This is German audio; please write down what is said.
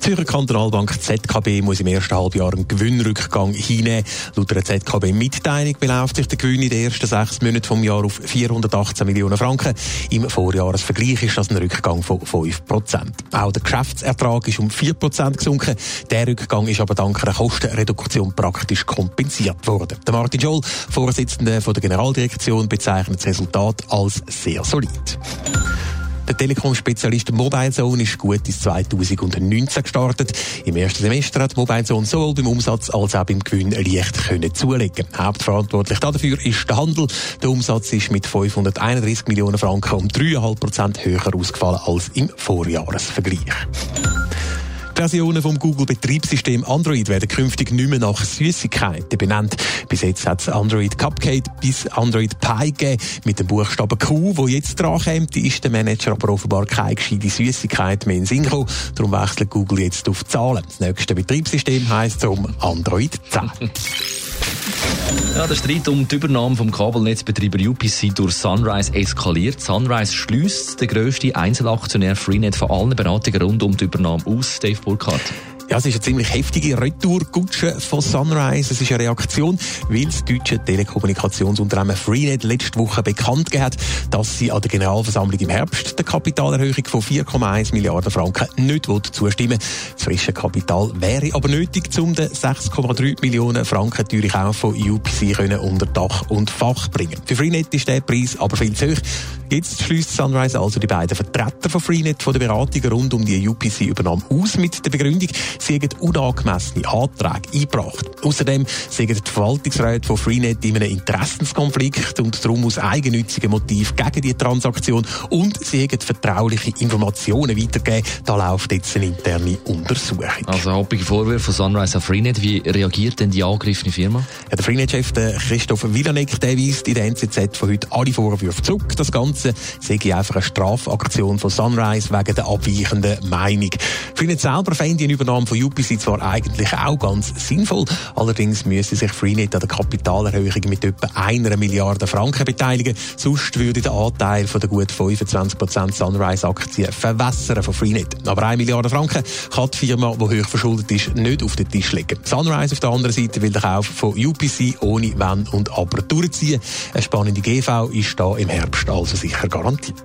Zürcher Kantonalbank ZKB muss im ersten Halbjahr einen Gewinnrückgang hinnehmen. Laut einer ZKB-Mitteilung beläuft sich der Gewinn in den ersten sechs Monaten vom Jahr auf 418 Millionen Franken. Im Vorjahresvergleich ist das ein Rückgang von 5 Prozent. Auch der Geschäftsertrag ist um 4 Prozent gesunken. Der Rückgang ist aber dank einer Kostenreduktion praktisch kompensiert worden. Der Martin Joll, Vorsitzender der Generaldirektion, bezeichnet das Resultat als sehr solid. Der Telekom-Spezialist MobileZone ist gut ins 2019 gestartet. Im ersten Semester hat MobileZone sowohl beim Umsatz als auch beim Gewinn leicht können zulegen. Hauptverantwortlich dafür ist der Handel. Der Umsatz ist mit 531 Millionen Franken um 3,5 Prozent höher ausgefallen als im Vorjahresvergleich. Versionen vom Google Betriebssystem Android werden künftig nicht mehr nach Süßigkeiten benannt. Bis jetzt hat es Android Cupcake bis Android Pie gegeben. Mit dem Buchstaben Q, wo jetzt dran kommt, ist der Manager aber offenbar keine gescheite Süßigkeit mehr in Sinn gekommen. Darum wechselt Google jetzt auf Zahlen. Das nächste Betriebssystem heisst um Android 10. Ja, der Streit um die Übernahme vom Kabelnetzbetreiber UPC durch Sunrise eskaliert. Sunrise schließt der grösste Einzelaktionär Freenet von allen Beratungen rund um die Übernahme aus. Dave Burkhardt. Ja, es ist eine ziemlich heftige Retourkutsche von Sunrise. Es ist eine Reaktion, weil das deutsche Telekommunikationsunternehmen Freenet letzte Woche bekannt gegeben hat, dass sie an der Generalversammlung im Herbst der Kapitalerhöhung von 4,1 Milliarden Franken nicht zustimmen Das frische Kapital wäre aber nötig, um den 6,3 Millionen Franken teuren Kauf von UPC können unter Dach und Fach bringen. Für Freenet ist der Preis aber viel zu hoch. Jetzt schließt Sunrise also die beiden Vertreter von Freenet von der Beratung rund um die UPC-Übernahme aus mit der Begründung, sie haben unangemessene Anträge eingebracht. Außerdem sind die Verwaltungsräte von Freenet in einem Interessenskonflikt und darum aus eigennützigen Motiv gegen die Transaktion und sie haben vertrauliche Informationen weitergegeben. Da läuft jetzt eine interne Untersuchung. Also happige Vorwürfe von Sunrise an Freenet. Wie reagiert denn die angegriffene Firma? Ja, der Freenet-Chef Christoph Villanek der weist in der NZZ von heute alle Vorwürfe zurück. Das Ganze sei einfach eine Strafaktion von Sunrise wegen der abweichenden Meinung. Freenet selber fände die Übernahme von UPC zwar eigentlich auch ganz sinnvoll, allerdings müsse sich Freenet an der Kapitalerhöhung mit etwa einer Milliarde Franken beteiligen, sonst würde der Anteil von der gut 25% Sunrise-Aktien verwässern von Freenet. Aber 1 Milliarde Franken kann die Firma, die hoch verschuldet ist, nicht auf den Tisch legen. Sunrise auf der anderen Seite will den Kauf von UPC ohne Wenn und Aber durchziehen. Eine spannende GV ist da im Herbst also sicher garantiert.